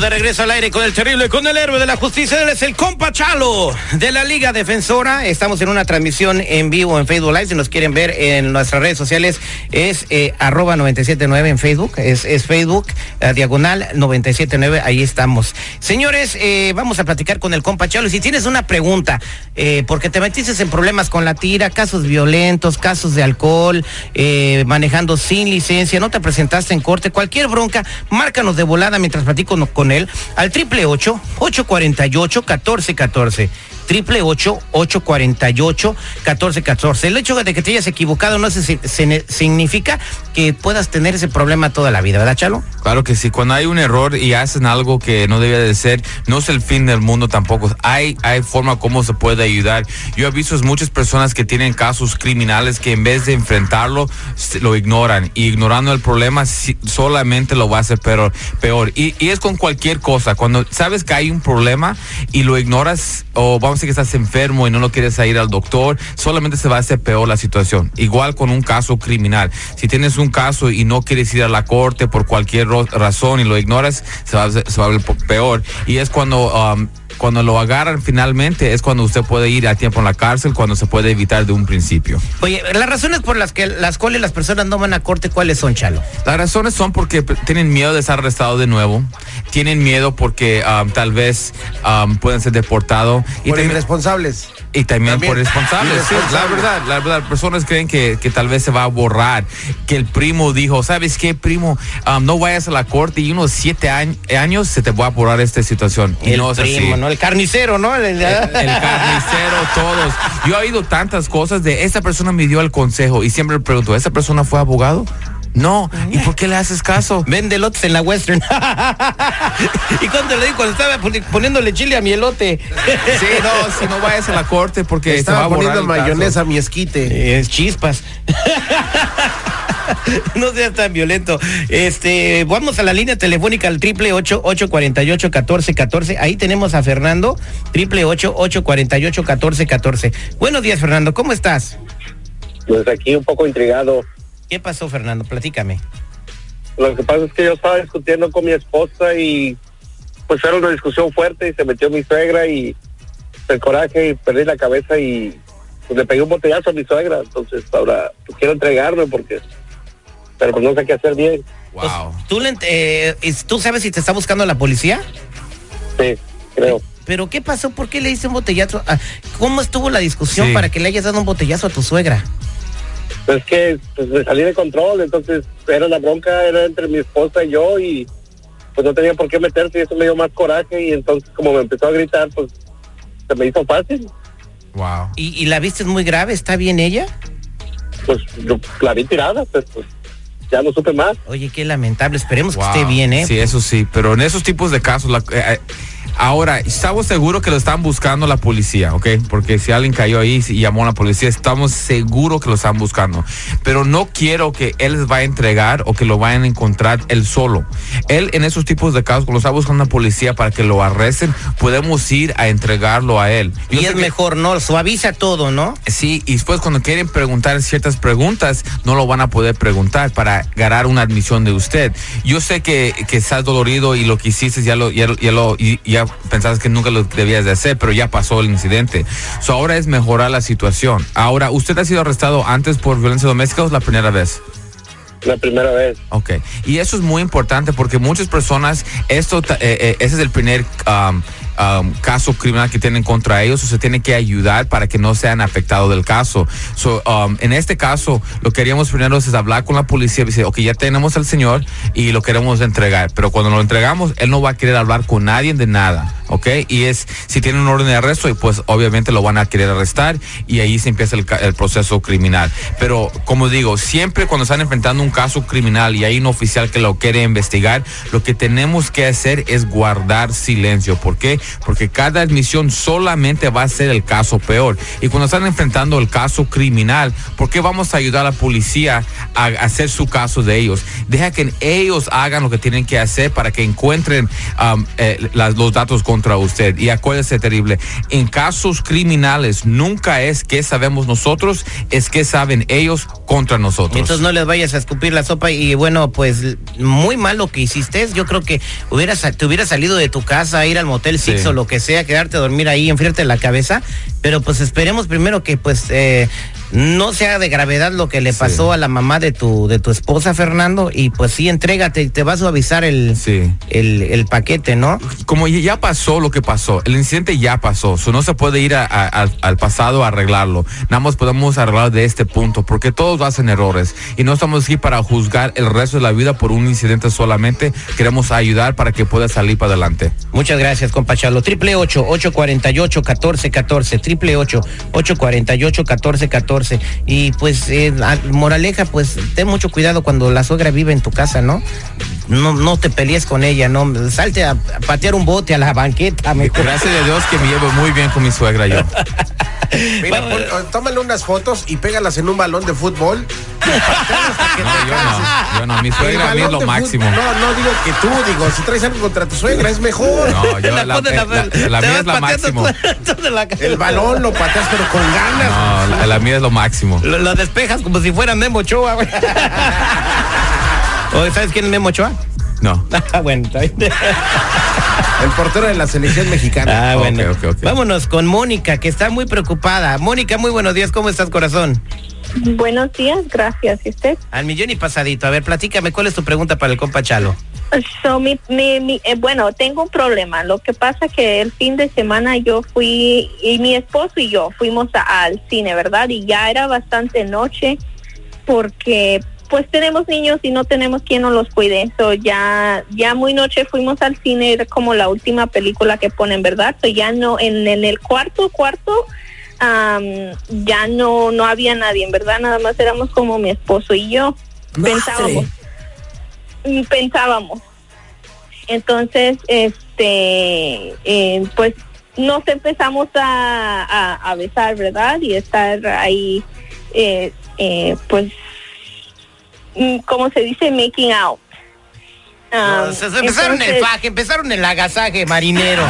De regreso al aire con el terrible, con el héroe de la justicia. Él es el compa Chalo de la Liga Defensora. Estamos en una transmisión en vivo en Facebook Live. Si nos quieren ver en nuestras redes sociales, es eh, arroba 979 en Facebook. Es, es Facebook, eh, diagonal 979. Ahí estamos. Señores, eh, vamos a platicar con el compa Chalo. Si tienes una pregunta, eh, porque te metiste en problemas con la tira, casos violentos, casos de alcohol, eh, manejando sin licencia, no te presentaste en corte, cualquier bronca, márcanos de volada mientras platico no- con él al 888-848-1414 triple ocho ocho cuarenta y ocho catorce catorce el hecho de que te hayas equivocado no significa que puedas tener ese problema toda la vida verdad Chalo Claro que sí, cuando hay un error y hacen algo que no debía de ser, no es el fin del mundo tampoco. Hay, hay forma como se puede ayudar. Yo he visto muchas personas que tienen casos criminales que en vez de enfrentarlo, lo ignoran. Y ignorando el problema solamente lo va a hacer peor. peor. Y, y es con cualquier cosa. Cuando sabes que hay un problema y lo ignoras, o vamos a que estás enfermo y no lo quieres ir al doctor, solamente se va a hacer peor la situación. Igual con un caso criminal. Si tienes un caso y no quieres ir a la corte por cualquier razón y lo ignoras, se va, se va a ver peor. Y es cuando... um, cuando lo agarran finalmente es cuando usted puede ir a tiempo en la cárcel, cuando se puede evitar de un principio. oye las razones por las que las cuales las personas no van a corte cuáles son Chalo Las razones son porque tienen miedo de ser arrestado de nuevo, tienen miedo porque um, tal vez um, pueden ser deportados y Por también, irresponsables. y también, También. por responsables. Sí, la Irresponsables. verdad, la verdad, personas creen que, que tal vez se va a borrar, que el primo dijo, ¿sabes qué, primo? Um, no vayas a la corte y unos siete añ- años se te va a borrar esta situación. Y el no es primo así. no el carnicero no El- El, el carnicero, todos. Yo he oído tantas cosas de esta persona me dio el consejo y siempre me pregunto, ¿esa persona fue abogado? No. ¿Y por qué le haces caso? Vende lotes en la Western. y cuando le di cuando estaba poni- poniéndole chile a mi elote. Sí, no, si no vayas a la corte porque se va Estaba a borrar poniendo mayonesa a mi esquite. Es chispas. no seas tan violento. Este, vamos a la línea telefónica al triple ocho ocho cuarenta y ocho catorce catorce. Ahí tenemos a Fernando, triple ocho ocho cuarenta y ocho catorce catorce. Buenos días, Fernando. ¿Cómo estás? Pues aquí un poco intrigado. ¿Qué pasó, Fernando? Platícame. Lo que pasa es que yo estaba discutiendo con mi esposa y pues era una discusión fuerte y se metió mi suegra y el coraje y perdí la cabeza y pues, le pegué un botellazo a mi suegra. Entonces ahora pues, quiero entregarme porque, pero pues no sé qué hacer bien. Wow. ¿Tú, le eh, ¿Tú sabes si te está buscando la policía? Sí, creo. ¿Pero qué pasó? ¿Por qué le diste un botellazo? Ah, ¿Cómo estuvo la discusión Sí. para que le hayas dado un botellazo a tu suegra? Pues es que pues, me salí de control, entonces era la bronca, era entre mi esposa y yo y pues no tenía por qué meterse y eso me dio más coraje y entonces como me empezó a gritar pues se me hizo fácil. Wow. ¿Y, y la viste muy grave? ¿Está bien ella? pues yo la vi tirada, pues, pues ya no supe más. Oye, qué lamentable. Esperemos Wow. que esté bien, ¿eh? Sí, eso sí, pero en esos tipos de casos, la- eh, eh, ahora, estamos seguros que lo están buscando la policía, ¿ok? Porque si alguien cayó ahí y llamó a la policía, estamos seguros que lo están buscando. Pero no quiero que él les vaya a entregar o que lo vayan a encontrar él solo. Él en esos tipos de casos, cuando está buscando la policía para que lo arresten, podemos ir a entregarlo a él. Yo Y es que- mejor, ¿no? Suaviza todo, ¿no? Sí, y después cuando quieren preguntar ciertas preguntas, no lo van a poder preguntar para ganar una admisión de usted. Yo sé que, que estás dolorido y lo que hiciste ya lo, ya, ya lo, y- ya pensabas que nunca lo debías de hacer, pero ya pasó el incidente. So ahora es mejorar la situación. Ahora, ¿usted ha sido arrestado antes por violencia doméstica o es la primera vez? La primera vez. Ok, y eso es muy importante porque muchas personas, esto, eh, eh, ese es el primer um, um, caso criminal que tienen contra ellos, o se tiene que ayudar para que no sean afectados del caso. So, um, en este caso, lo que haríamos primero es hablar con la policía y decir, ok, ya tenemos al señor y lo queremos entregar, pero cuando lo entregamos, él no va a querer hablar con nadie de nada, ok, y es, si tiene un orden de arresto, y pues obviamente lo van a querer arrestar y ahí se empieza el proceso criminal. Pero como digo, siempre cuando están enfrentando un caso criminal y hay un oficial que lo quiere investigar, lo que tenemos que hacer es guardar silencio. ¿Por qué? Porque cada admisión solamente va a ser el caso peor. Y cuando están enfrentando el caso criminal, ¿por qué vamos a ayudar a la policía a hacer su caso de ellos? Deja que ellos hagan lo que tienen que hacer para que encuentren um, eh, los datos contra usted. Y acuérdese, terrible, en casos criminales nunca es que sabemos nosotros, es que saben ellos contra nosotros. Entonces no les vayas a escupir la sopa y bueno, pues muy mal lo que hiciste. Yo creo que hubieras, te hubieras salido de tu casa, ir al motel Sí. o lo que sea, quedarte a dormir ahí, enfriarte la cabeza. Pero pues esperemos primero que pues eh, no sea de gravedad lo que le Sí. pasó a la mamá de tu, de tu esposa, Fernando. Y pues sí, entrégate y te va a suavizar el, Sí. el, el paquete, ¿no? como ya- pasó lo que pasó, el incidente ya pasó, so no se puede ir a- a- al- al pasado a arreglarlo. Nada más podemos arreglar de este punto, porque todos hacen errores y no estamos aquí para juzgar el resto de la vida por un incidente solamente. Queremos ayudar para que pueda salir para adelante. Muchas gracias, compa Chalo. Triple ocho, ocho cuarenta y ocho, catorce, catorce. Triple ocho, ocho cuarenta y ocho, catorce, catorce. Y pues, eh, moraleja, pues, ten mucho cuidado cuando la suegra vive en tu casa, ¿no? No, no te pelees con ella, no. Salte a, a patear un bote a la banqueta, mejor. Gracias a Dios que me llevo muy bien con mi suegra yo. Mira, pon- eh, tómale unas fotos y pégalas en un balón de fútbol. No, yo no, yo no, mi suegra a mí es lo máximo. fútbol- No, no digo que tú, digo, si traes algo contra tu suegra es mejor. No, yo La la, mía es la máximo. El balón lo pateas pero con ganas. No, la, la mía es lo máximo. Lo, lo despejas como si fuera Memo Ochoa, güey. Oye, ¿Sabes quién es Memo Ochoa? No. Ah, bueno, está bien. El portero de la selección mexicana. Ah, bueno. Vámonos con Mónica, que está muy preocupada. Mónica, muy buenos días. ¿Cómo estás, corazón? Buenos días, gracias. ¿Y usted? Al millón y pasadito. A ver, platícame, ¿cuál es tu pregunta para el compa Chalo? So, mi, mi, mi- eh, bueno, tengo un problema. Lo que pasa que el fin de semana yo fui, y mi esposo y yo fuimos a- al cine, ¿verdad? Y ya era bastante noche porque pues tenemos niños y no tenemos quien nos los cuide. So, ya, ya muy noche fuimos al cine, era como la última película que ponen, ¿verdad? So, ya no, en, en el cuarto, cuarto, am, ya no, no había nadie, en verdad, nada más éramos como mi esposo y yo. Pensábamos, mm, pensábamos. Entonces, este, eh, pues nos empezamos a, a, a besar, ¿verdad? Y estar ahí, eh, eh, pues, mm, ¿cómo se dice? Making out. Ah, se, se empezaron el faje, empezaron el agasaje marinero.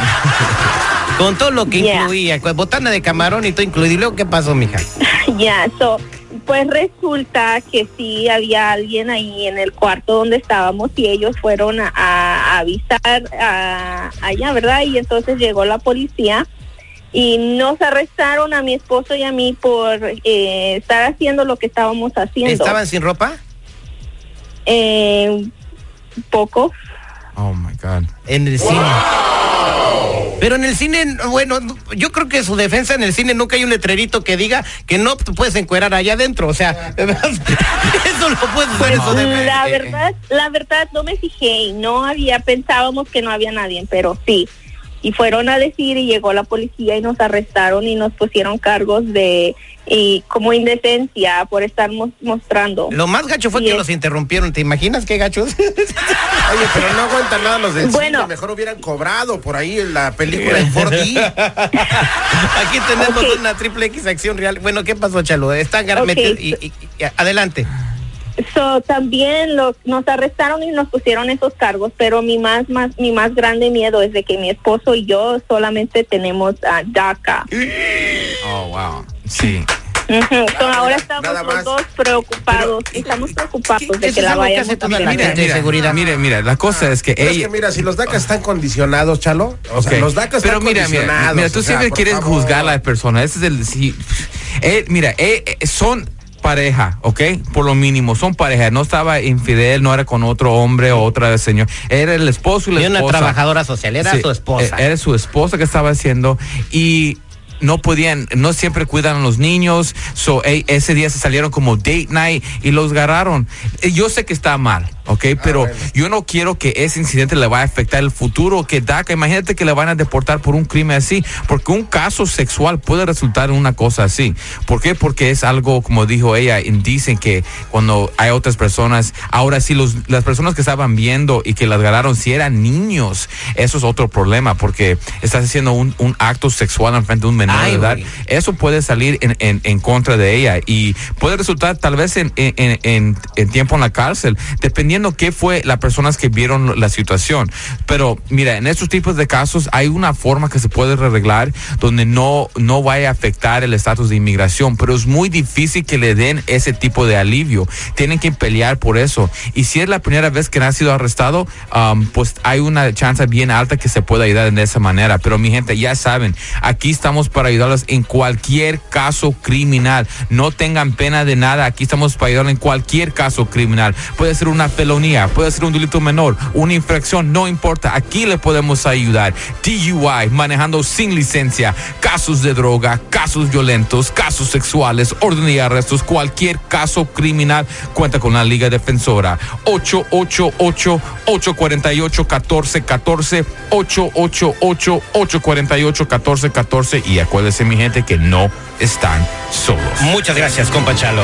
con todo lo que Yeah. incluía, botana de camarón y todo incluido. ¿Y luego qué pasó, mija? Ya, so, pues resulta que sí había alguien ahí en el cuarto donde estábamos y ellos fueron a, a avisar a, allá, ¿verdad? Y entonces llegó la policía y nos arrestaron a mi esposo y a mí por eh, estar haciendo lo que estábamos haciendo. ¿Estaban sin ropa? Eh, poco. Oh my God. En el cine. Pero en el cine, bueno, yo creo que su defensa en el cine nunca hay un letrerito que diga que no te puedes encuerar allá adentro. O sea, eso lo puedes hacer su defensa. La verdad, la verdad no me fijé y no había, pensábamos que no había nadie, pero sí. Y fueron a decir y llegó la policía y nos arrestaron y nos pusieron cargos de y como indecencia por estar mos- mostrando. Lo más gacho fue Y que es- los interrumpieron. ¿Te imaginas qué gachos? Oye, pero no aguantan nada los del Bueno. cine. Mejor hubieran cobrado por ahí en la película en 4D. Aquí tenemos una triple X acción real. Bueno, ¿qué pasó, Chalo? Están gar- Ok. metidos y, y- y- adelante. So, también lo- nos arrestaron y nos pusieron esos cargos, pero mi más, más, mi más grande miedo es de que mi esposo y yo solamente tenemos a DACA. Oh, wow. Sí. So, ahora estamos los dos preocupados, estamos preocupados ¿qué- de que la hace a de seguridad. Mire, mire, la cosa es que Pero es que mira, si los DACA están condicionados, Chalo. O sea, los DACA están Pero mira, condicionados. mira, mira, tú o sea, siempre quieres favor. juzgar a la persona. Ese es el. sí. Eh, mira, eh, eh, son pareja, ¿ok? Por lo mínimo, son pareja. No estaba infidel, no era con otro hombre o otra señor. Era el esposo y la Y una trabajadora social, era Sí, su esposa. eh, Era su esposa que estaba haciendo y no podían, no siempre cuidan a los niños. So, ese día se salieron como date night y los agarraron. Yo sé que está mal. ¿Ok? Pero yo no quiero que ese incidente le vaya a afectar el futuro que DACA. Imagínate que le van a deportar por un crimen así, porque un caso sexual puede resultar en una cosa así. ¿Por qué? Porque es algo, como dijo ella, dicen que cuando hay otras personas, ahora sí, los, las personas que estaban viendo y que las ganaron, si eran niños, eso es otro problema, porque estás haciendo un, un acto sexual en frente de un menor de edad. Eso puede salir en, en, en, contra de ella y puede resultar tal vez en, en, en tiempo en la cárcel, dependiendo qué fue las personas que vieron la situación. Pero mira, en estos tipos de casos hay una forma que se puede arreglar donde no, no vaya a afectar el estatus de inmigración, pero es muy difícil que le den ese tipo de alivio. Tienen que pelear por eso. Y si es la primera vez que han sido arrestado, um, pues hay una chance bien alta que se pueda ayudar de esa manera. Pero mi gente, ya saben, aquí estamos para ayudarlos en cualquier caso criminal. No tengan pena de nada. Aquí estamos para ayudarlos en cualquier caso criminal. Puede ser una felonía, puede ser un delito menor, una infracción, no importa, aquí le podemos ayudar. DUI, manejando sin licencia, casos de droga, casos violentos, casos sexuales, orden de arrestos, cualquier caso criminal, cuenta con la Liga Defensora. 888-848-1414, 888-848-1414 y acuérdense mi gente que no están solos. Muchas gracias, compa Chalo.